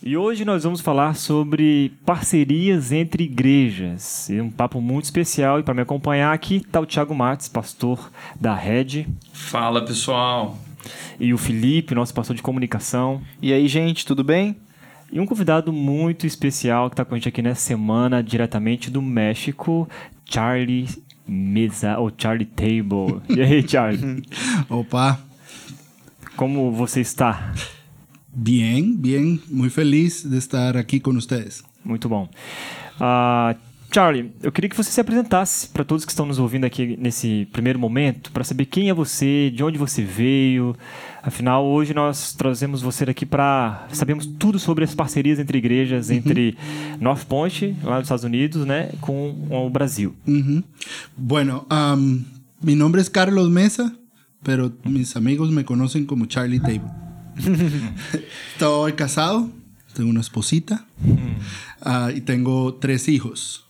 E hoje nós vamos falar sobre parcerias entre igrejas. É um papo muito especial e para me acompanhar aqui está o Thiago Matos, pastor da Red. Fala pessoal, e o Felipe, nosso pastor de comunicação. E aí, gente, tudo bem? E um convidado muito especial que está com a gente aqui nessa semana, diretamente do México, Charlie Mesa, ou Charlie Table. E aí, Charlie? Opa! Como você está? Bien, bien. Muito feliz de estar aqui com vocês. Muito bom. Uh, Charlie, eu queria que você se apresentasse para todos que estão nos ouvindo aqui nesse primeiro momento, para saber quem é você, de onde você veio. Afinal, hoje nós trazemos você aqui para sabemos tudo sobre as parcerias entre igrejas, uhum. entre North Point, lá nos Estados Unidos, né, com o Brasil. Uhum. Bueno, um, mi nombre es Carlos Mesa, pero mis amigos me conocen como Charlie Table. Estoy casado, tengo una esposita uh, y tengo tres hijos.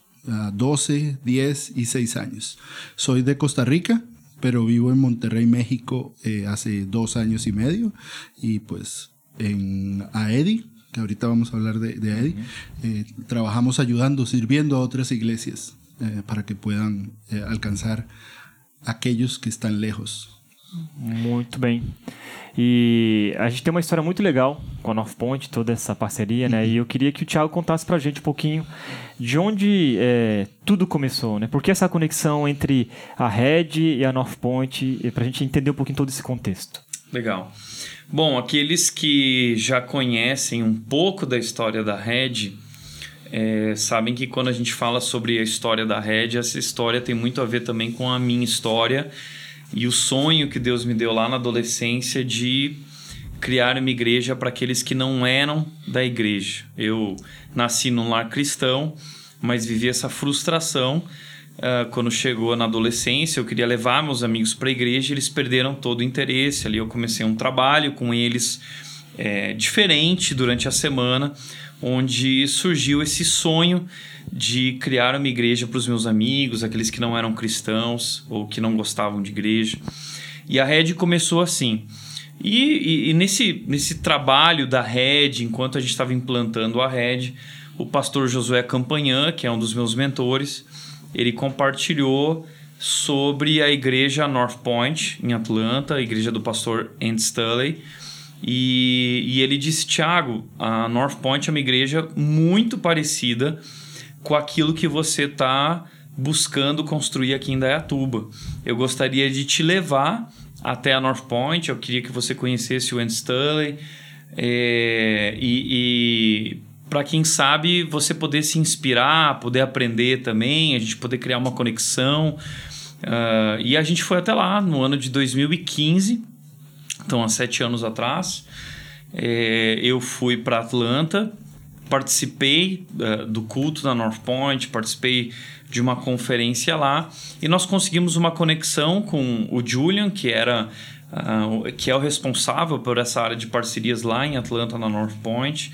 12, 10 y 6 años. Soy de Costa Rica, pero vivo en Monterrey, México, eh, hace dos años y medio. Y pues en AEDI, que ahorita vamos a hablar de, de AEDI, eh, trabajamos ayudando, sirviendo a otras iglesias eh, para que puedan alcanzar aquellos que están lejos. Muito bem. E a gente tem uma história muito legal com a North Point, toda essa parceria, né? E eu queria que o Thiago contasse pra gente um pouquinho de onde é, tudo começou, né? Por que essa conexão entre a Red e a North Point, pra gente entender um pouquinho todo esse contexto. Legal. Bom, aqueles que já conhecem um pouco da história da Red é, sabem que quando a gente fala sobre a história da Red, essa história tem muito a ver também com a minha história e o sonho que Deus me deu lá na adolescência de criar uma igreja para aqueles que não eram da igreja. Eu nasci num lar cristão, mas vivi essa frustração uh, quando chegou na adolescência. Eu queria levar meus amigos para a igreja, eles perderam todo o interesse. Ali eu comecei um trabalho com eles é, diferente durante a semana, onde surgiu esse sonho de criar uma igreja para os meus amigos, aqueles que não eram cristãos ou que não gostavam de igreja. E a Red começou assim. E, e, e nesse, nesse trabalho da Red, enquanto a gente estava implantando a Red, o pastor Josué Campanhã, que é um dos meus mentores, ele compartilhou sobre a igreja North Point, em Atlanta, a igreja do pastor Andy Stanley. E, e ele disse: Tiago, a North Point é uma igreja muito parecida com aquilo que você está buscando construir aqui em Dayatuba. Eu gostaria de te levar até a North Point, eu queria que você conhecesse o Andy Stanley é, e, e para quem sabe você poder se inspirar, poder aprender também, a gente poder criar uma conexão. Uh, e a gente foi até lá no ano de 2015, então há sete anos atrás. É, eu fui para Atlanta participei uh, do culto da North Point, participei de uma conferência lá e nós conseguimos uma conexão com o Julian, que era uh, que é o responsável por essa área de parcerias lá em Atlanta na North Point.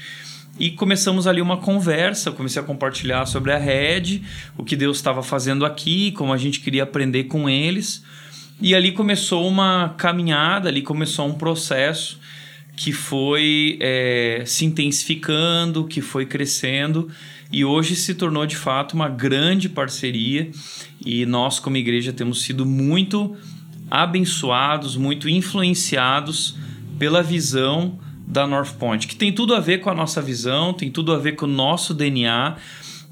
E começamos ali uma conversa, comecei a compartilhar sobre a Red, o que Deus estava fazendo aqui, como a gente queria aprender com eles. E ali começou uma caminhada, ali começou um processo que foi é, se intensificando, que foi crescendo e hoje se tornou de fato uma grande parceria. E nós, como igreja, temos sido muito abençoados, muito influenciados pela visão da North Point, que tem tudo a ver com a nossa visão, tem tudo a ver com o nosso DNA,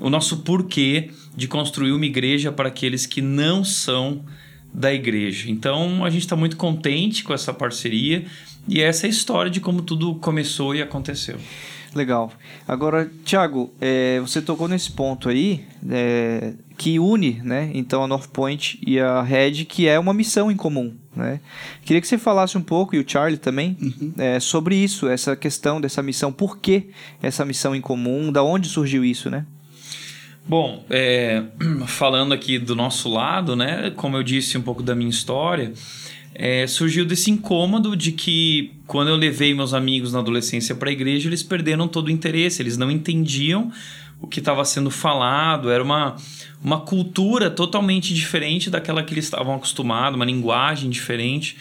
o nosso porquê de construir uma igreja para aqueles que não são da igreja. Então a gente está muito contente com essa parceria e essa é a história de como tudo começou e aconteceu. Legal. Agora, Thiago, é, você tocou nesse ponto aí é, que une, né? Então a North Point e a Red, que é uma missão em comum, né? Queria que você falasse um pouco e o Charlie também uhum. é, sobre isso, essa questão dessa missão. Por que essa missão em comum? Da onde surgiu isso, né? Bom, é, falando aqui do nosso lado, né? Como eu disse um pouco da minha história, é, surgiu desse incômodo de que quando eu levei meus amigos na adolescência para a igreja, eles perderam todo o interesse, eles não entendiam o que estava sendo falado, era uma, uma cultura totalmente diferente daquela que eles estavam acostumados, uma linguagem diferente.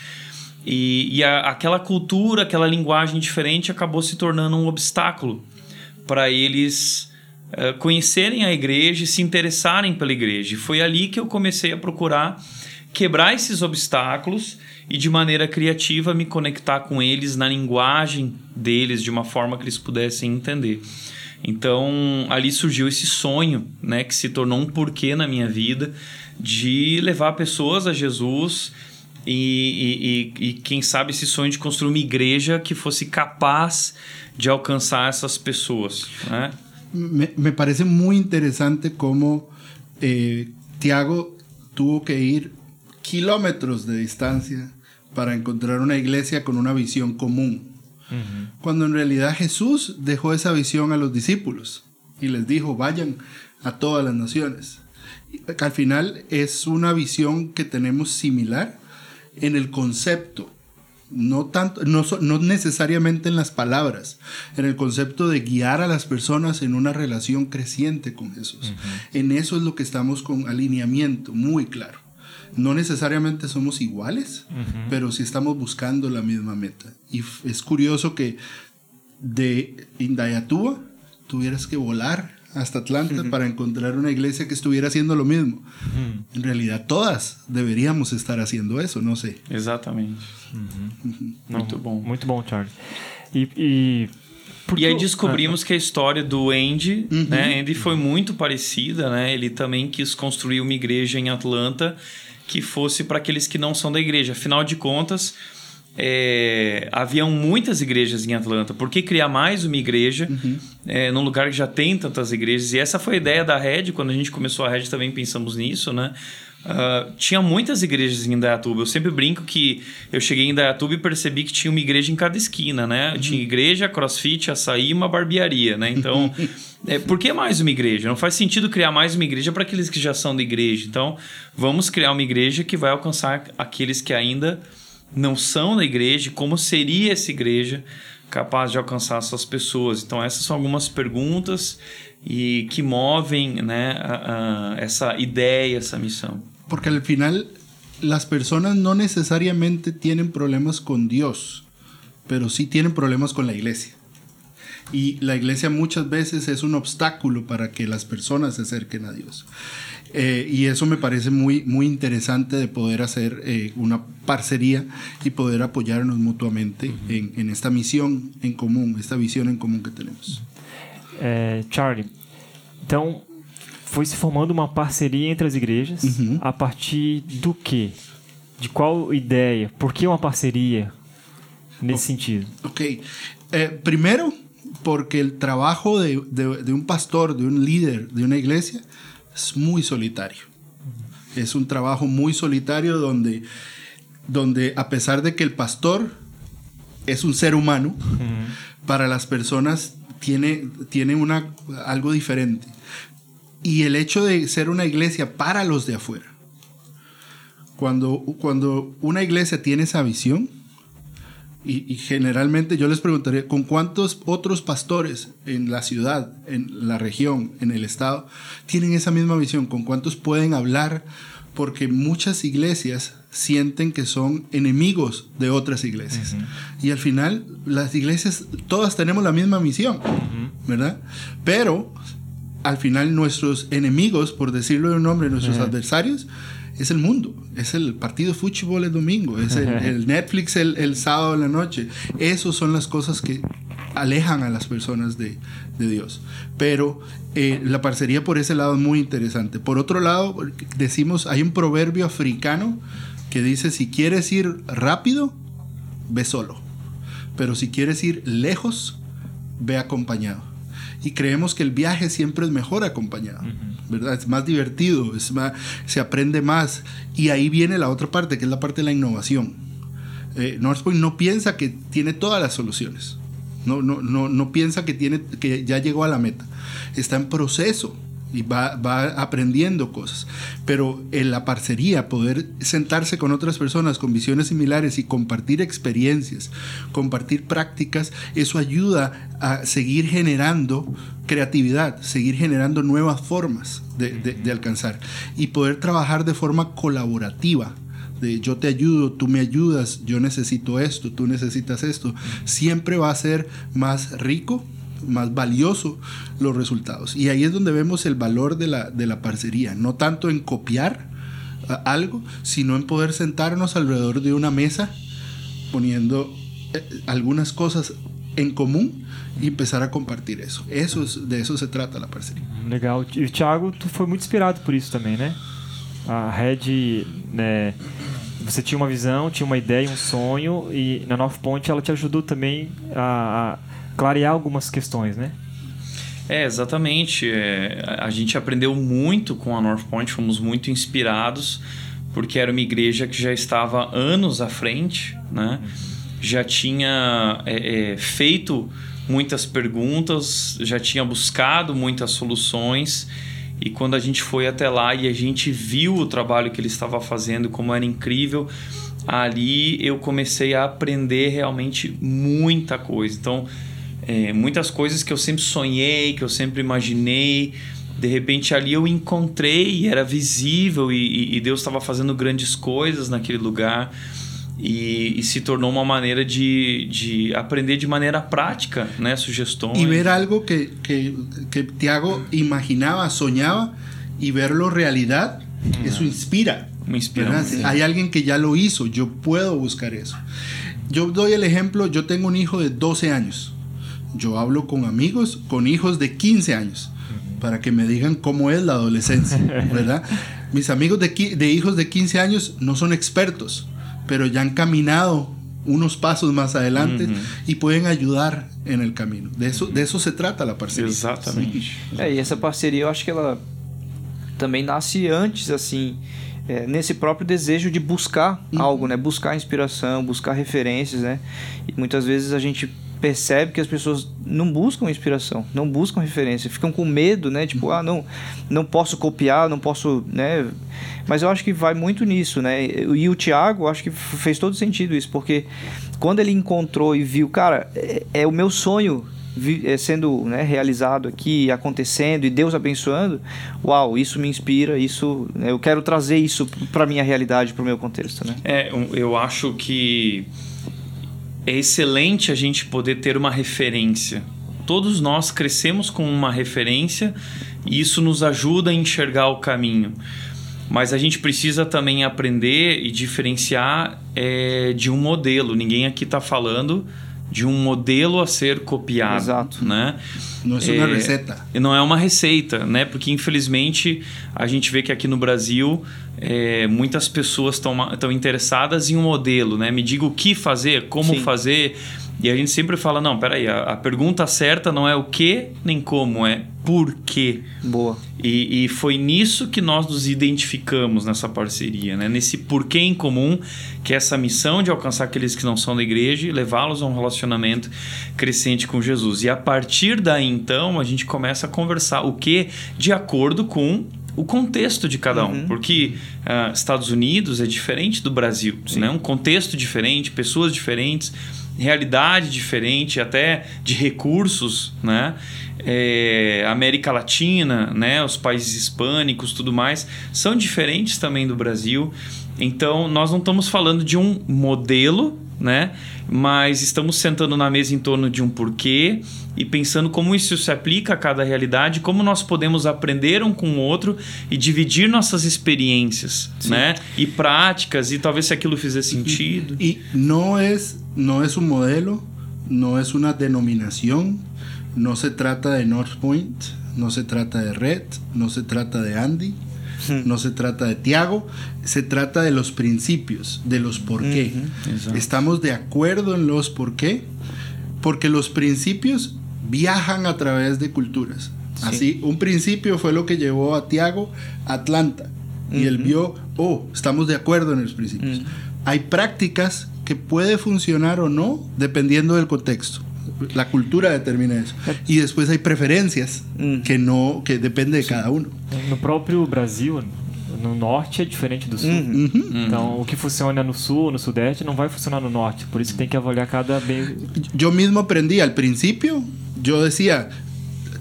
E, e a, aquela cultura, aquela linguagem diferente acabou se tornando um obstáculo para eles uh, conhecerem a igreja e se interessarem pela igreja. E foi ali que eu comecei a procurar quebrar esses obstáculos e de maneira criativa me conectar com eles na linguagem deles de uma forma que eles pudessem entender. Então ali surgiu esse sonho, né, que se tornou um porquê na minha vida de levar pessoas a Jesus e, e, e, quem sabe esse sonho de construir uma igreja que fosse capaz de alcançar essas pessoas. Né? Me, me parece muy interesante como eh, Tiago tuvo que ir kilómetros de distancia para encontrar una iglesia con una visión común. Cuando en realidad Jesús dejó esa visión a los discípulos y les dijo, vayan a todas las naciones. Al final es una visión que tenemos similar en el concepto, no, tanto, no, no, necesariamente en las palabras, en el concepto de guiar a las personas en una relación creciente con Jesús. En eso es lo que estamos con alineamiento muy claro. No necesariamente somos iguales, pero sí estamos buscando la misma meta. Y es curioso que de Indayatúa tuvieras que volar hasta Atlanta para encontrar una iglesia que estuviera haciendo lo mismo. En realidad todas deberíamos estar haciendo eso, no sé. Exatamente. Muito bom. Muito bom, Charlie. E, e... E aí descobrimos ah, que a história do Andy, uhum. né, Andy foi muito parecida, né? Ele também quis construir uma igreja em Atlanta que fosse para aqueles que não são da igreja. Afinal de contas, é, haviam muitas igrejas em Atlanta. Por que criar mais uma igreja uhum. é, num lugar que já tem tantas igrejas? E essa foi a ideia da Red. Quando a gente começou a Red também pensamos nisso, né? Uh, tinha muitas igrejas em Indaiatuba. Eu sempre brinco que eu cheguei em Indaiatuba e percebi que tinha uma igreja em cada esquina, né? Uhum. Tinha igreja, crossfit, açaí e uma barbearia, né? Então, é, por que mais uma igreja? Não faz sentido criar mais uma igreja para aqueles que já são da igreja. Então, vamos criar uma igreja que vai alcançar aqueles que ainda não são da igreja, como seria essa igreja capaz de alcançar essas pessoas. Então essas são algumas perguntas e que movem né, a, a, essa ideia, essa missão. Porque al final las personas no necesariamente tienen problemas con Dios, pero sí tienen problemas con la iglesia. Y la iglesia muchas veces es un obstáculo para que las personas se acerquen a Dios. Eh, y eso me parece muy, muy interesante de poder hacer eh, una parcería y poder apoyarnos mutuamente uh -huh. en, en, esta misión en común, esta visión en común que tenemos. É, Charlie, então foi se formando uma parceria entre as igrejas uhum. a partir do quê? De qual ideia? Por que uma parceria nesse sentido? Ok. Eh, primeiro, porque el trabajo de, de, de, un pastor, de un líder de una iglesia, es muy solitario. Es un trabajo muy solitario donde, donde a pesar de que el pastor es un ser humano, para las personas tiene, tiene una, algo diferente. Y el hecho de ser una iglesia para los de afuera, cuando, cuando una iglesia tiene esa visión, y, generalmente yo les preguntaría, ¿con cuántos otros pastores en la ciudad, en la región, en el estado, tienen esa misma visión? ¿Con cuántos pueden hablar? Porque muchas iglesias sienten que son enemigos de otras iglesias. Y al final, las iglesias, todas tenemos la misma misión, ¿verdad? Pero al final nuestros enemigos, por decirlo de un nombre, nuestros adversarios, es el mundo, es el partido de fútbol el domingo, es el, Netflix el, sábado en la noche. Esas son las cosas que alejan a las personas de, Dios. Pero eh, la parcería por ese lado es muy interesante. Por otro lado, decimos, hay un proverbio africano que dice, si quieres ir rápido, ve solo. Pero si quieres ir lejos, ve acompañado y creemos que el viaje siempre es mejor acompañado, ¿verdad? Es más divertido, es más, se aprende más. Y ahí viene la otra parte, que es la parte de la innovación. Eh, Northpoint no piensa que tiene todas las soluciones, no, no, no, no piensa que, tiene, que ya llegó a la meta, está en proceso y va, va, aprendiendo cosas. Pero en la parcería, poder sentarse con otras personas con visiones similares y compartir experiencias, compartir prácticas, eso ayuda a seguir generando creatividad, seguir generando nuevas formas de, de, de alcanzar y poder trabajar de forma colaborativa de yo te ayudo, tú me ayudas, yo necesito esto, tú necesitas esto, siempre va a ser más rico, más valioso los resultados. Y ahí es donde vemos el valor de la, de la parcería, no tanto en copiar algo, sino en poder sentarnos alrededor de una mesa poniendo eh, algunas cosas en común e empezar a compartir isso. Eso, de eso se trata a parceria. Legal. E Thiago, tu foi muito inspirado por isso também, né? A Red, né, você tinha uma visão, tinha uma ideia, um sonho e na North Point ela te ajudou também a clarear algumas questões, né? É, exatamente. É, a gente aprendeu muito com a North Point, fomos muito inspirados, porque era uma igreja que já estava anos à frente, né? já tinha é, é, feito muitas perguntas, já tinha buscado muitas soluções. E quando a gente foi até lá e a gente viu o trabalho que ele estava fazendo, como era incrível, ali eu comecei a aprender realmente muita coisa. Então, é, muitas coisas que eu sempre sonhei, que eu sempre imaginei, de repente ali eu encontrei e era visível e, e Deus estava fazendo grandes coisas naquele lugar. E, e, se tornou uma maneira de, de aprender de maneira prática, né? Sugestões. E ver algo que, que, que Tiago imaginava, sonhava, e verlo realidade, hum. isso inspira. Me inspira. Hay alguien que ya lo hizo, yo puedo buscar eso. Yo doy el ejemplo, yo tengo un hijo de 12 años. Yo hablo con amigos, con hijos de 15 años, para que me digan cómo es la adolescencia, ¿verdad? Mis amigos de, de hijos de 15 años no son expertos, pero ya han caminado unos pasos más adelante uh -huh. y pueden ayudar en el camino. De eso, de eso se trata la parceria. Exatamente. É, e essa parceria eu acho que ela também nasce antes, assim, é, nesse próprio desejo de buscar uhum. algo, né? Buscar inspiração, buscar referências, né? E muitas vezes a gente percebe que as pessoas não buscam inspiração, não buscam referência, ficam com medo, né? Tipo, ah, não, não posso copiar, não posso, né? Mas eu acho que vai muito nisso, né? E o Thiago, acho que fez todo sentido isso, porque quando ele encontrou e viu, cara, é, é o meu sonho sendo né, realizado aqui, acontecendo e Deus abençoando, uau, isso me inspira, isso né, eu quero trazer isso para minha realidade, para o meu contexto, né? É, eu acho que é excelente a gente poder ter uma referência. Todos nós crescemos com uma referência e isso nos ajuda a enxergar o caminho. Mas a gente precisa também aprender e diferenciar é, de um modelo. Ninguém aqui está falando de um modelo a ser copiado. Exato. Né? Não é uma receita. Não é uma receita, né? Porque infelizmente a gente vê que aqui no Brasil é, muitas pessoas estão interessadas em um modelo, né? Me diga o que fazer, como Sim. fazer. E a gente sempre fala, não, peraí, a, a pergunta certa não é o que nem como, é por quê. Boa. E, e foi nisso que nós nos identificamos nessa parceria, né? Nesse porquê em comum, que é essa missão de alcançar aqueles que não são da igreja e levá-los a um relacionamento crescente com Jesus. E a partir daí, então, a gente começa a conversar o que de acordo com o contexto de cada um, uhum. porque uh, Estados Unidos é diferente do Brasil, Sim. né? Um contexto diferente, pessoas diferentes, realidade diferente, até de recursos, né? É, América Latina, né? Os países hispânicos, tudo mais, são diferentes também do Brasil. Então, nós não estamos falando de um modelo, né? Mas estamos sentando na mesa em torno de um porquê e pensando como isso se aplica a cada realidade, como nós podemos aprender um com o outro e dividir nossas experiências, Sim. né? E práticas e talvez se aquilo fizer sentido. E, e não é não é um modelo, não é uma denominação, não se trata de North Point, não se trata de Red, não se trata de Andy no se trata de Tiago, se trata de los principios, de los por qué. Estamos de acuerdo en los por qué, porque los principios viajan a través de culturas. Así, un principio fue lo que llevó a Tiago a Atlanta. Y él vio, oh, estamos de acuerdo en los principios. Hay prácticas que puede funcionar o no dependiendo del contexto. La cultura determina eso. Y después hay preferencias que no que depende de cada uno. No próprio Brasil, no norte é diferente do sul. Uhum. Então, o que funciona no sul, no sudeste, não vai funcionar no norte. Por isso tem que avaliar cada bem. Yo mismo aprendí al principio, yo decía,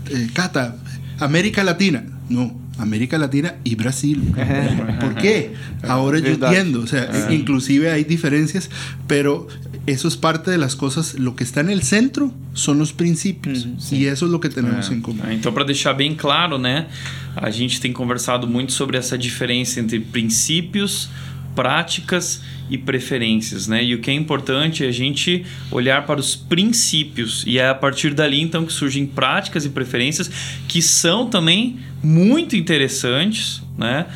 eh, Cata, América Latina. No, América Latina y Brasil. ¿Por qué? Ahora yo entiendo, o sea, inclusive hay diferencias, pero eso es parte de las cosas, lo que está en el centro son los principios y eso es lo que tenemos en común. É, Então, para deixar bem claro, né, a gente tem conversado muito sobre essa diferença entre princípios, práticas e preferências, né? E o que é importante é a gente olhar para os princípios e é a partir dali então que surgem práticas e preferências que são também muito interessantes, né?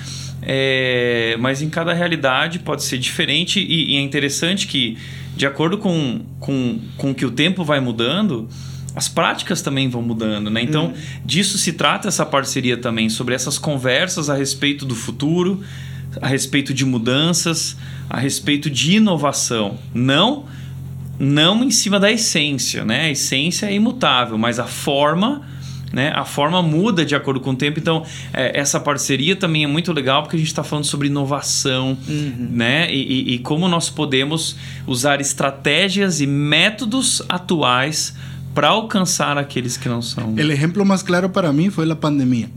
É, mas em cada realidade pode ser diferente e, e é interessante que de acordo com, com, com que o tempo vai mudando, as práticas também vão mudando, né? Então, disso se trata essa parceria também, sobre essas conversas a respeito do futuro, a respeito de mudanças, a respeito de inovação. Não não em cima da essência, né? A essência é imutável, mas a forma, né? A forma muda de acordo com o tempo. Então, é, essa parceria também é muito legal porque a gente está falando sobre inovação, né? E, e- e como nós podemos usar estratégias e métodos atuais para alcançar aqueles que não são. El ejemplo más claro para mí fue la pandemia.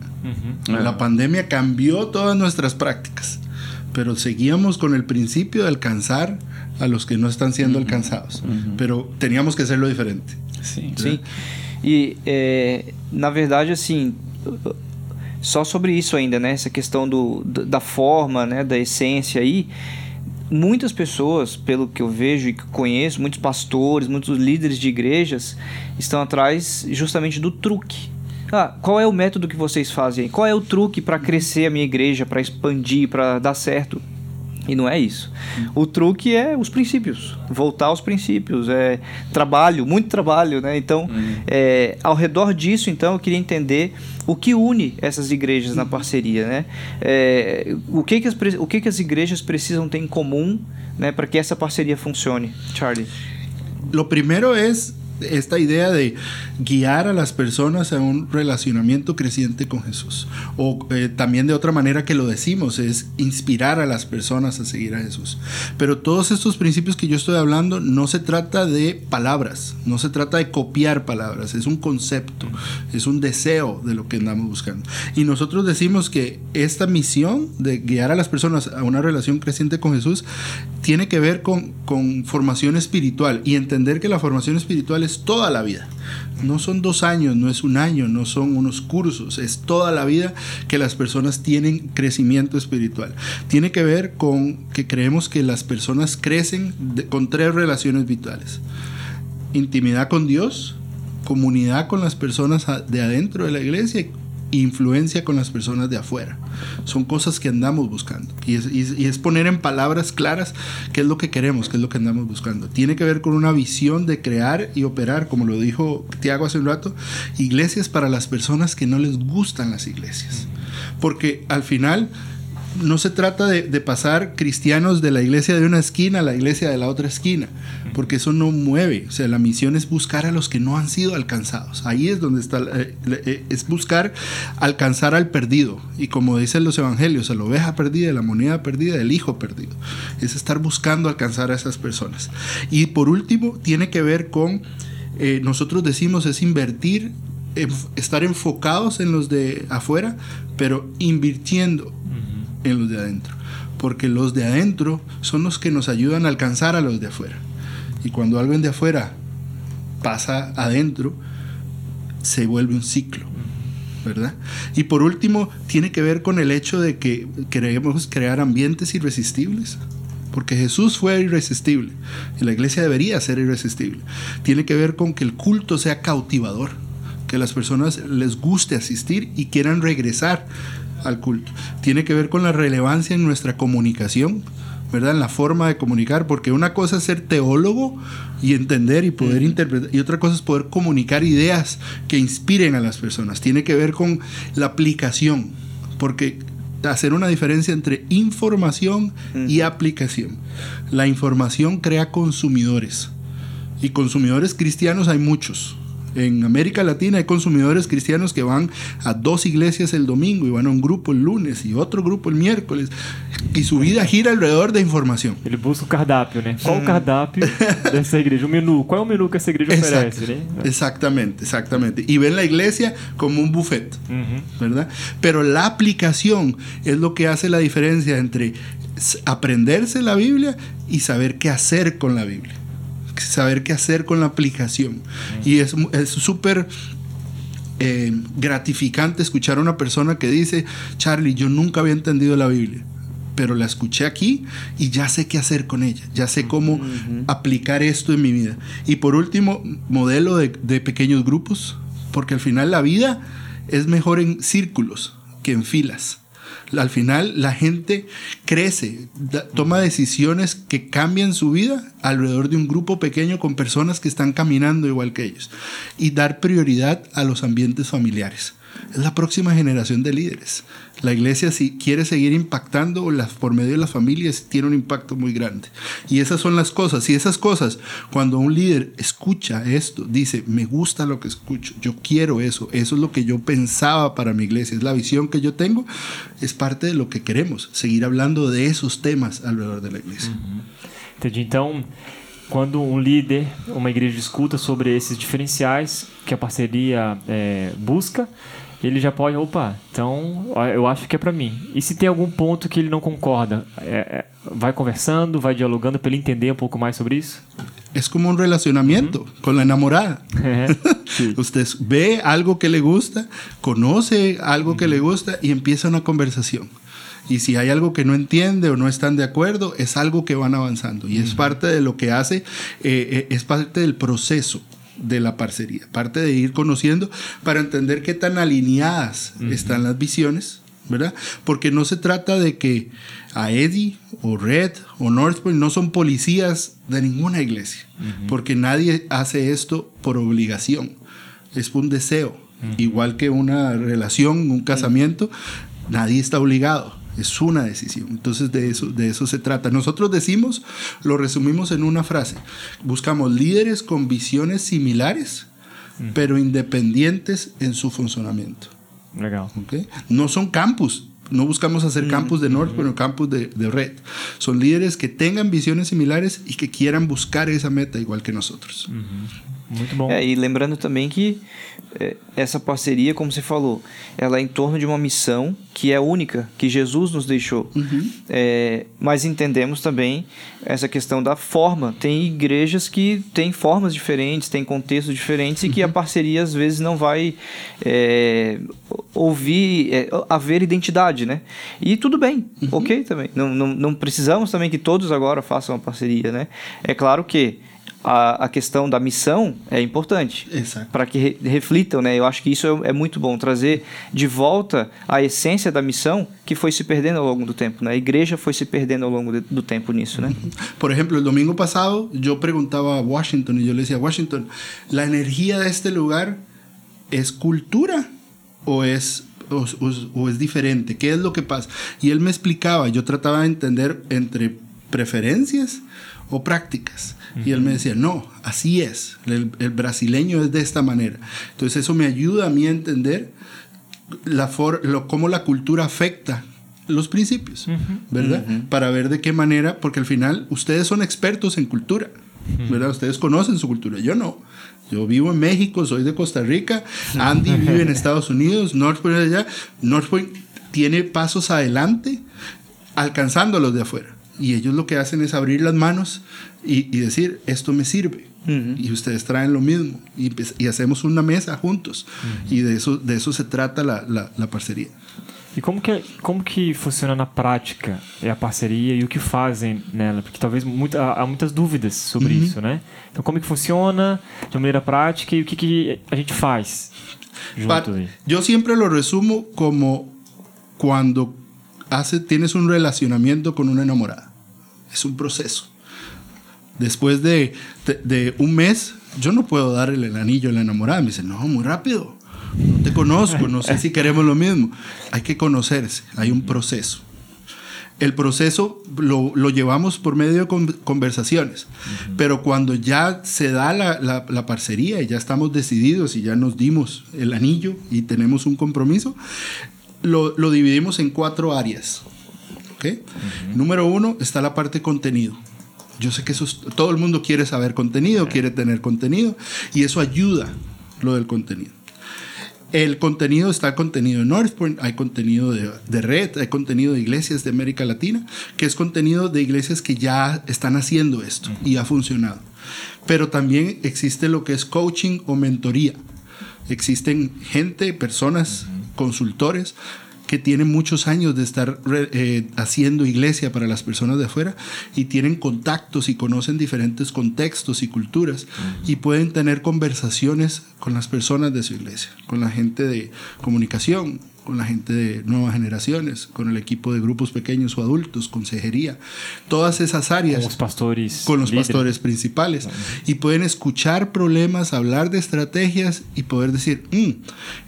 La pandemia cambió todas nuestras prácticas, pero seguíamos con el principio de alcanzar a los que no están siendo alcanzados, pero teníamos que hacerlo diferente. Sim. Sim. E, é, na verdade, assim, só sobre isso ainda, né? Essa questão do, da forma, né? Da essência aí. Muitas pessoas, pelo que eu vejo e que conheço, muitos pastores, muitos líderes de igrejas estão atrás justamente do truque. Ah, qual é o método que vocês fazem? Qual é o truque para crescer a minha igreja, para expandir, para dar certo? E não é isso. O truque é os princípios, voltar aos princípios, é trabalho, muito trabalho, né? Então, é, ao redor disso, então, eu queria entender o que une essas igrejas na parceria, né? É, o que que as, o que que as igrejas precisam ter em comum, né, para que essa parceria funcione, Charlie? Lo primero es esta idea de guiar a las personas a un relacionamiento creciente con Jesús. O eh, también de otra manera que lo decimos, es inspirar a las personas a seguir a Jesús. Pero todos estos principios que yo estoy hablando no se trata de palabras, no se trata de copiar palabras, es un concepto, es un deseo de lo que andamos buscando. Y nosotros decimos que esta misión de guiar a las personas a una relación creciente con Jesús tiene que ver con, con formación espiritual y entender que la formación espiritual es toda la vida. No son dos años, no es un año, no son unos cursos, es toda la vida que las personas tienen crecimiento espiritual. Tiene que ver con que creemos que las personas crecen con tres relaciones vitales. Intimidad con Dios, comunidad con las personas de adentro de la iglesia y influencia con las personas de afuera. Son cosas que andamos buscando. Y es, poner en palabras claras qué es lo que queremos, qué es lo que andamos buscando. Tiene que ver con una visión de crear y operar, como lo dijo Tiago hace un rato, iglesias para las personas que no les gustan las iglesias. Porque al final no se trata de, de pasar cristianos de la iglesia de una esquina a la iglesia de la otra esquina, porque eso no mueve. O sea, la misión es buscar a los que no han sido alcanzados. Ahí es donde está, eh, eh, es buscar alcanzar al perdido. Y como dicen los evangelios, a la oveja perdida, la moneda perdida, el hijo perdido. Es estar buscando alcanzar a esas personas. Y por último, tiene que ver con, eh, nosotros decimos, es invertir, estar enfocados en los de afuera, pero invirtiendo en los de adentro. Porque los de adentro son los que nos ayudan a alcanzar a los de afuera. Y cuando alguien de afuera pasa adentro, se vuelve un ciclo. ¿Verdad? Y por último, tiene que ver con el hecho de que queremos crear ambientes irresistibles. Porque Jesús fue irresistible. Y la iglesia debería ser irresistible. Tiene que ver con que el culto sea cautivador. Que las personas les guste asistir y quieran regresar al culto. Tiene que ver con la relevancia en nuestra comunicación, ¿verdad? En la forma de comunicar, porque una cosa es ser teólogo y entender y poder interpretar, y otra cosa es poder comunicar ideas que inspiren a las personas. Tiene que ver con la aplicación, porque hacer una diferencia entre información y aplicación. La información crea consumidores. Y consumidores cristianos hay muchos. En América Latina hay consumidores cristianos que van a dos iglesias el domingo y van a un grupo el lunes y otro grupo el miércoles. Y su vida gira alrededor de información. Ele busca o cardápio, né? Qual o cardápio dessa igreja? O menu. Qual é o menu que essa igreja oferece, né? Exactamente, exactamente. Y ven la iglesia como un buffet, ¿verdad? Pero la aplicación es lo que hace la diferencia entre aprenderse la Biblia y saber qué hacer con la Biblia. Saber qué hacer con la aplicación. Y es mu- es súper eh, gratificante escuchar a una persona que dice, Charlie, yo nunca había entendido la Biblia, pero la escuché aquí y ya sé qué hacer con ella, ya sé cómo aplicar esto en mi vida. Y por último, modelo de, de pequeños grupos, porque al final la vida es mejor en círculos que en filas. Al final la gente crece, toma decisiones que cambian su vida alrededor de un grupo pequeño con personas que están caminando igual que ellos. Y dar prioridad a los ambientes familiares. Es la próxima generación de líderes. La iglesia si quiere seguir impactando las, por medio de las familias tiene un impacto muy grande. Y esas son las cosas. Y esas cosas, cuando un líder escucha esto, dice, me gusta lo que escucho, yo quiero eso, eso es lo que yo pensaba para mi iglesia, es la visión que yo tengo, es parte de lo que queremos, seguir hablando de esos temas alrededor de la iglesia. Entendi. Então, quando um líder, uma igreja escuta sobre esses diferenciais que a parceria é, busca, ele já pode, opa, então eu acho que é para mim. E se tem algum ponto que ele não concorda, é, é, vai conversando, vai dialogando para ele entender um pouco mais sobre isso? Es como un relacionamiento con la enamorada. É. Sim. Usted ve algo que le gusta, conoce algo que le gusta y empieza una conversación. Y si hay algo que no entiende o no están de acuerdo, es algo que van avanzando. Y es parte de lo que hace, eh, es parte del proceso de la parcería, parte de ir conociendo para entender qué tan alineadas están las visiones, ¿verdad? Porque no se trata de que a Eddie o Red o North Point no son policías de ninguna iglesia, porque nadie hace esto por obligación, es un deseo, igual que una relación, un casamiento, nadie está obligado. Es una decisión. Entonces de eso, de eso se trata. Nosotros decimos, lo resumimos en una frase. Buscamos líderes con visiones similares, pero independientes en su funcionamiento. Legal. No son campus. No buscamos hacer campus de North, pero campus de, de Red. Son líderes que tengan visiones similares y que quieran buscar esa meta igual que nosotros. Muito bom. É, e lembrando também que é, essa parceria, como você falou, ela é em torno de uma missão que é única, que Jesus nos deixou. É, mas entendemos também essa questão da forma. Tem igrejas que têm formas diferentes, têm contextos diferentes e que a parceria às vezes não vai é, ouvir, é, haver identidade, né? E tudo bem, ok também. Não, não, não precisamos também que todos agora façam uma parceria, né? É claro que a, a questão da missão é importante para que re- reflitam, né? Eu acho que isso é, é muito bom trazer de volta a essência da missão que foi se perdendo ao longo do tempo, né? A igreja foi se perdendo ao longo de- do tempo nisso, né? Por ejemplo, el domingo pasado yo preguntaba a Washington y yo le decía, Washington, ¿la energía de este lugar es cultura o es, o, o- o es diferente? ¿Qué es lo que pasa? Y él me explicaba, yo trataba de entender entre preferencias o prácticas. Y él me decía, no, así es, el, el brasileño es de esta manera. Entonces eso me ayuda a mí a entender la for- lo, cómo la cultura afecta los principios, ¿verdad? Para ver de qué manera, porque al final ustedes son expertos en cultura, ¿verdad? Ustedes conocen su cultura, yo no. Yo vivo en México, soy de Costa Rica, Andy vive en Estados Unidos, North Point allá. North Point tiene pasos adelante alcanzando a los de afuera. Y ellos lo que hacen es abrir las manos y, y decir, esto me sirve. Y ustedes traen lo mismo. Y, empe- y hacemos una mesa juntos. Y de eso, de eso se trata la, la, la parcería. E como que, como que funciona na prática a parceria e o que fazem nela? Porque talvez muita, há muitas dúvidas sobre isso, né? Então, como que funciona de maneira prática e o que, que a gente faz junto aí? yo siempre lo resumo como cuando hace, tienes un relacionamiento con una enamorada. Es un proceso. Después de, de- de un mes, yo no puedo darle el anillo a la enamorada. Me dice, no, muy rápido. No te conozco, no sé si queremos lo mismo. Hay que conocerse, hay un proceso. el proceso lo, lo, llevamos por medio de conversaciones, pero cuando ya se da la, la, la, parcería y ya estamos decididos y ya nos dimos el anillo y tenemos un compromiso, lo, lo dividimos en cuatro áreas. ¿Okay? Número uno está la parte contenido. Yo sé que eso es, todo el mundo quiere saber contenido, quiere tener contenido y eso ayuda lo del contenido. El contenido está el contenido de Northpoint, hay contenido de, de, red, hay contenido de iglesias de América Latina, que es contenido de iglesias que ya están haciendo esto y ha funcionado. Pero también existe lo que es coaching o mentoría. Existen gente, personas, consultores que tienen muchos años de estar eh, haciendo iglesia para las personas de afuera y tienen contactos y conocen diferentes contextos y culturas y pueden tener conversaciones con las personas de su iglesia, con la gente de comunicación, con la gente de nuevas generaciones, con el equipo de grupos pequeños o adultos, consejería, todas esas áreas. Con los pastores. Con los pastores principales. Y pueden escuchar problemas, hablar de estrategias y poder decir, mm,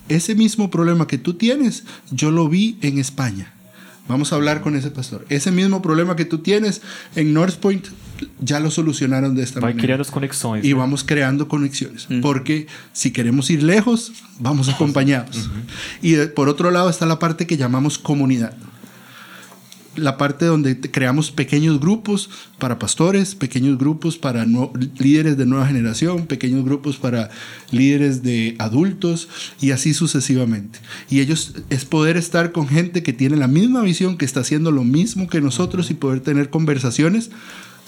ese mismo problema que tú tienes, yo lo vi en España. Vamos a hablar con ese pastor. Ese mismo problema que tú tienes en North Point, ya lo solucionaron de esta Va manera. creando conexiones. Y vamos creando conexiones. Porque si queremos ir lejos, vamos acompañados. Y de, por otro lado está la parte que llamamos comunidad. La parte donde creamos pequeños grupos para pastores, pequeños grupos para no, líderes de nueva generación, pequeños grupos para líderes de adultos y así sucesivamente. Y ellos es poder estar con gente que tiene la misma visión, que está haciendo lo mismo que nosotros y poder tener conversaciones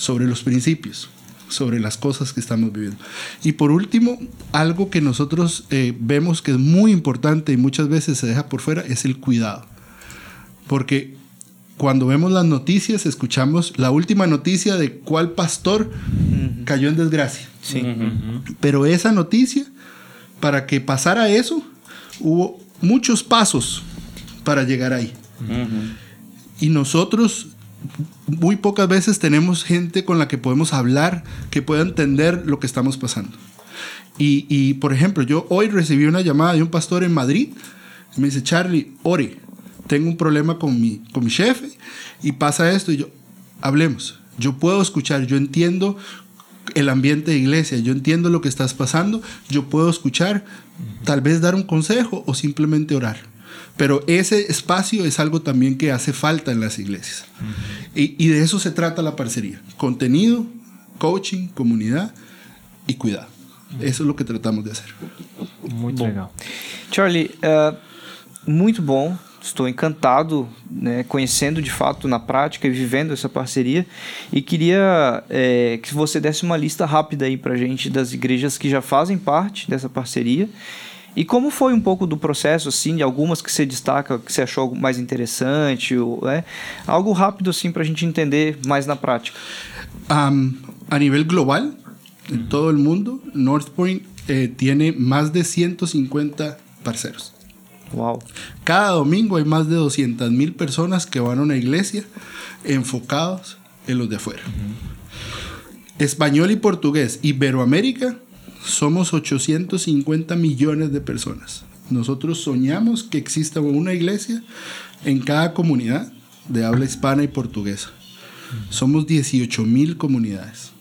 sobre los principios, sobre las cosas que estamos viviendo. Y por último, algo que nosotros eh, vemos que es muy importante y muchas veces se deja por fuera es el cuidado. Porque cuando vemos las noticias, escuchamos la última noticia de cuál pastor uh -huh. cayó en desgracia. Sí. Uh -huh. Pero esa noticia, para que pasara eso, hubo muchos pasos para llegar ahí. Uh -huh. Y nosotros muy pocas veces tenemos gente con la que podemos hablar, que pueda entender lo que estamos pasando. Y, y, por ejemplo, yo hoy recibí una llamada de un pastor en Madrid. Me dice, Charlie, ore, tengo un problema con mi, con mi jefe y pasa esto. Y yo, hablemos. Yo puedo escuchar, yo entiendo el ambiente de iglesia, yo entiendo lo que estás pasando, yo puedo escuchar, tal vez dar un consejo o simplemente orar. Pero ese espacio es algo también que hace falta en las iglesias. Uh -huh. y, y, de eso se trata la parcería. Contenido, coaching, comunidad y cuidado. Uh -huh. Eso es lo que tratamos de hacer. Muito bom. legal. Charlie, uh, muito bom. Estou encantado, né, conhecendo de fato na prática e vivendo essa parceria. E queria é, que você desse uma lista rápida aí para gente das igrejas que já fazem parte dessa parceria e como foi um pouco do processo, assim, de algumas que você destaca, que você achou mais interessante, ou, é, algo rápido, assim, para a gente entender mais na prática. Um, a nível global, en todo el mundo, NorthPoint eh, tiene más de 150 parceros. Wow. Cada domingo hay más de 200 mil personas que van a una iglesia enfocados en los de afuera. Uh -huh. Español y portugués, Iberoamérica, somos 850 millones de personas. Nosotros soñamos que exista una iglesia en cada comunidad de habla hispana y portuguesa. Somos 18 mil comunidades.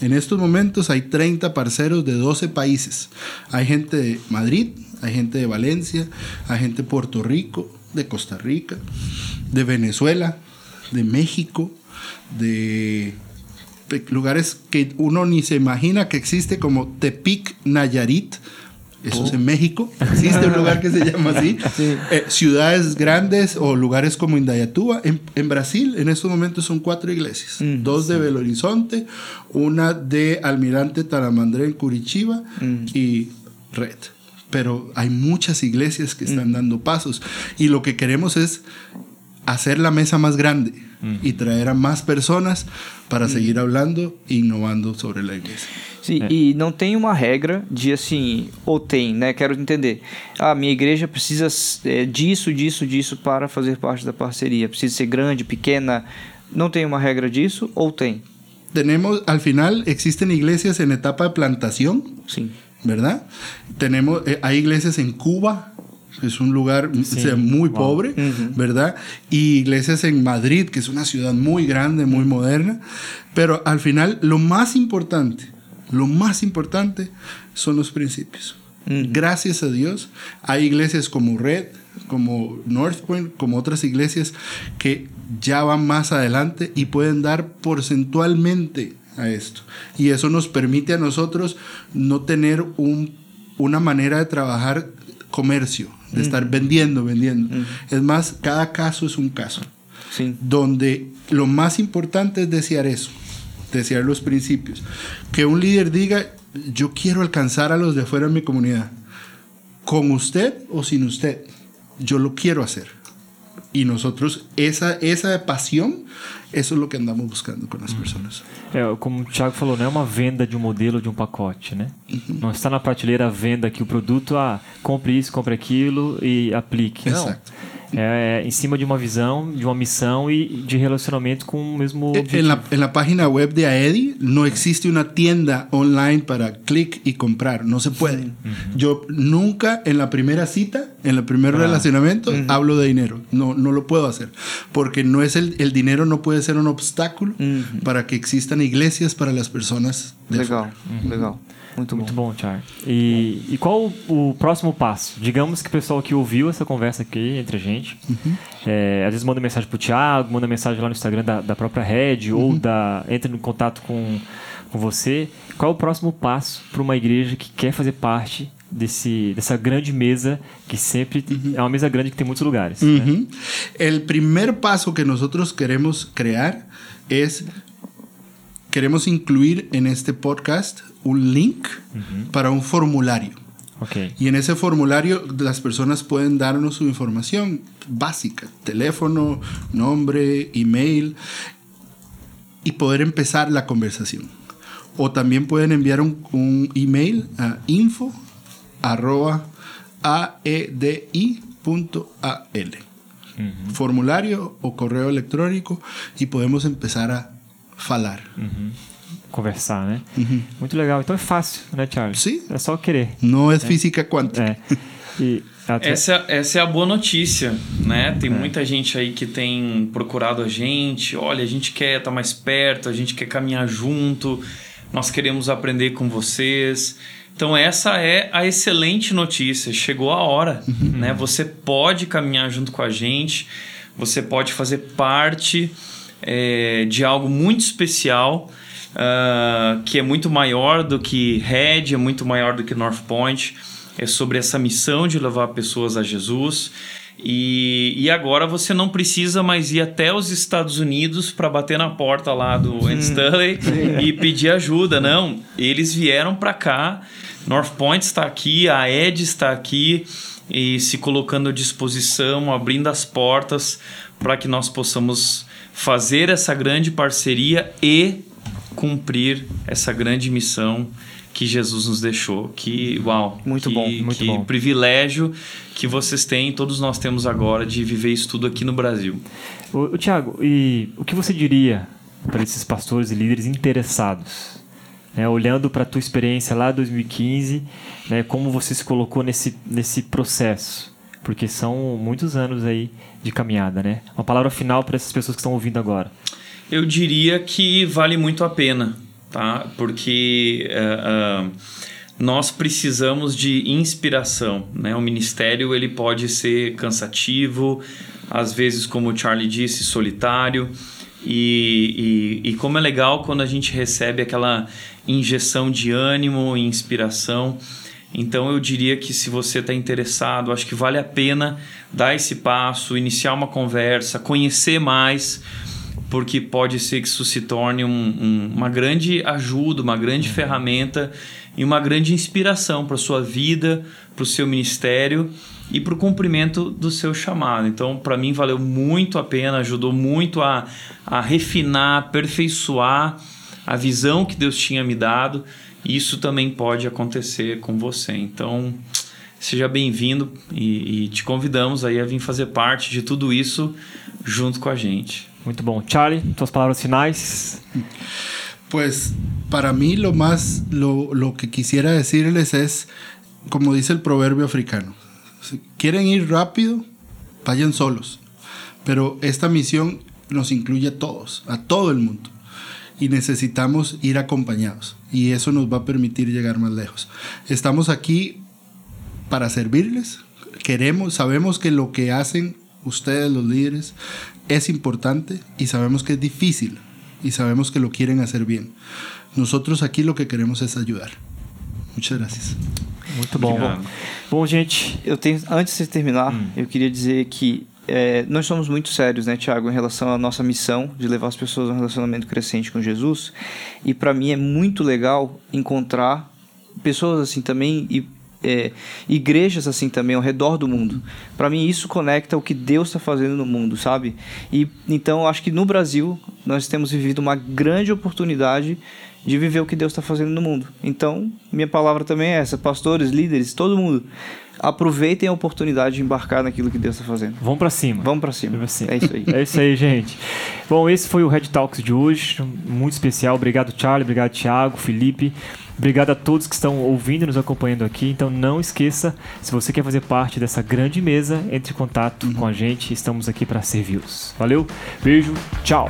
En estos momentos hay 30 parceros de 12 países. Hay gente de Madrid, hay gente de Valencia, hay gente de Puerto Rico, de Costa Rica, de Venezuela, de México, de lugares que uno ni se imagina que existe como Tepic, Nayarit. Eso oh. es en México. Existe un lugar que se llama así. Sí. Eh, ciudades grandes o lugares como Indayatuba. En, en, Brasil, en estos momentos son cuatro iglesias. Mm, Dos de. Belo Horizonte, una de Almirante Taramandré en Curitiba mm. y Red. Pero hay muchas iglesias que están mm. dando pasos. Y lo que queremos es hacer la mesa más grande y traer a más personas para seguir hablando e innovando sobre a igreja. Sim, é. e não tem uma regra de assim, ou tem, né? Quero entender. Ah, minha igreja precisa é, disso, disso, disso para fazer parte da parceria. Precisa ser grande, pequena. Não tem uma regra disso ou tem? Tenemos, al final, existen iglesias en etapa de plantación. Sim. ¿Verdad? Tenemos, eh, hay iglesias en Cuba es un lugar o sea, muy Wow. pobre, ¿verdad? Y iglesias en Madrid, que es una ciudad muy grande, muy moderna. Pero al final, lo más importante, lo más importante son los principios. Gracias a Dios, hay iglesias como Red, como North Point, como otras iglesias que ya van más adelante y pueden dar porcentualmente a esto. Y eso nos permite a nosotros no tener un, una manera de trabajar comercio, de estar vendiendo, vendiendo. Es más, cada caso es un caso donde lo más importante es desear eso, desear los principios. Que un líder diga, yo quiero alcanzar a los de afuera de mi comunidad, con usted o sin usted, yo lo quiero hacer. Y nosotros, esa, esa pasión, eso es lo que andamos buscando con las personas. É, como o Thiago falou, não é uma venda de um modelo de um pacote, né? Não está na prateleira a venda que o produto, ah, compre isso, compre aquilo e aplique. Não. Exato. É, é em cima de uma visão, de uma missão e de relacionamento com o mesmo objetivo. la, en la página web de AEDI no existe una tienda online para clic y comprar, no se puede. Yo nunca en la primera cita, en el primer relacionamiento, hablo de dinero. No, no lo puedo hacer. Porque no es el, el dinero no puede ser un obstáculo para que existan iglesias para las personas de Legal, legal. Muito bom. Muito bom, Thiago. E, e qual o, o próximo passo? Digamos que o pessoal que ouviu essa conversa aqui entre a gente, é, às vezes manda mensagem pro Thiago, manda mensagem lá no Instagram da, da própria Red, ou da, entra em contato com, com você. Qual é o próximo passo para uma igreja que quer fazer parte desse, dessa grande mesa, que sempre é uma mesa grande que tem muitos lugares? né? Ujú. El primer paso que nosotros queremos crear es, queremos incluir en este podcast un link para un formulario. Y en ese formulario las personas pueden darnos su información básica, teléfono, nombre, email, y poder empezar la conversación. O también pueden enviar un, un email a info arroba aedi.al. Formulario o correo electrónico y podemos empezar a falar. Conversar, né? Muito legal. Então é fácil, né, Charlie? Sim. É só querer. No es física cuántica. É. E até- Essa, essa é a boa notícia, né? Tem muita gente aí que tem procurado a gente. Olha, a gente quer estar mais perto, a gente quer caminhar junto, nós queremos aprender com vocês. Então essa é a excelente notícia. Chegou a hora, né? Você pode caminhar junto com a gente. Você pode fazer parte é, de algo muito especial. ah, que é muito maior do que Red, é muito maior do que North Point. É sobre essa missão de levar pessoas a Jesus. E, e agora você não precisa mais ir até os Estados Unidos para bater na porta lá do Andy Stanley e pedir ajuda. Não, eles vieram para cá. North Point está aqui, a Ed está aqui e se colocando à disposição, abrindo as portas para que nós possamos fazer essa grande parceria e cumprir essa grande missão que Jesus nos deixou. Que, uau! Muito que, bom, muito que bom. privilégio que vocês têm, todos nós temos agora, de viver isso tudo aqui no Brasil. O, Tiago, e o que você diria para esses pastores e líderes interessados? Né, olhando para a tua experiência lá em 2015, né, como você se colocou nesse, nesse processo? Porque são muitos anos aí de caminhada, né? Uma palavra final para essas pessoas que estão ouvindo agora. Eu diria que vale muito a pena, tá? Porque eh, ah, nós precisamos de inspiração, né? O ministério ele pode ser cansativo, às vezes, como o Charlie disse, solitário. E, e, e como é legal quando a gente recebe aquela injeção de ânimo e inspiração. Então eu diria que se você está interessado, acho que vale a pena dar esse passo, iniciar uma conversa, conhecer mais, porque pode ser que isso se torne um- um- uma grande ajuda, uma grande ferramenta e uma grande inspiração para sua vida, para o seu ministério e para o cumprimento do seu chamado. Então, para mim, valeu muito a pena, ajudou muito a, a refinar, aperfeiçoar a visão que Deus tinha me dado. Isso também pode acontecer com você. Então, seja bem-vindo e, e te convidamos aí a vir fazer parte de tudo isso junto com a gente. Muito bom. Charlie, tuas palavras finais. Pues para mí lo más, lo, lo que quisiera decirles es, como dice el proverbio africano, Si quieren ir rápido, vayan solos. Pero esta misión nos incluye a todos, a todo el mundo. Y necesitamos ir acompañados. Y eso nos va a permitir llegar más lejos. Estamos aquí para servirles. Queremos, sabemos que lo que hacen ustedes los líderes es importante y sabemos que es difícil y sabemos que lo quieren hacer bien. Nosotros aqui lo que queremos é ajudar. Muchas gracias. Muito bom. Bom gente, eu tenho antes de terminar, hum. eu queria dizer que é, nós somos muito sérios, né, Tiago, em relação à nossa missão de levar as pessoas a um relacionamento crescente com Jesus. E para mim é muito legal encontrar pessoas assim também e é, igrejas assim também ao redor do mundo. Para mim isso conecta o que Deus está fazendo no mundo, sabe? E então acho que no Brasil nós temos vivido uma grande oportunidade de viver o que Deus está fazendo no mundo. Então minha palavra também é essa, pastores, líderes, todo mundo aproveitem a oportunidade de embarcar naquilo que Deus está fazendo. Vamos para cima. Vamos para cima. Vamos cima. É isso aí. é isso aí, gente. Bom, esse foi o Red Talks de hoje, muito especial. Obrigado, Charlie. Obrigado, Thiago, Felipe. Obrigado a todos que estão ouvindo e nos acompanhando aqui. Então não esqueça, se você quer fazer parte dessa grande mesa, entre em contato uhum. com a gente. Estamos aqui para servi-los. Valeu, beijo, tchau.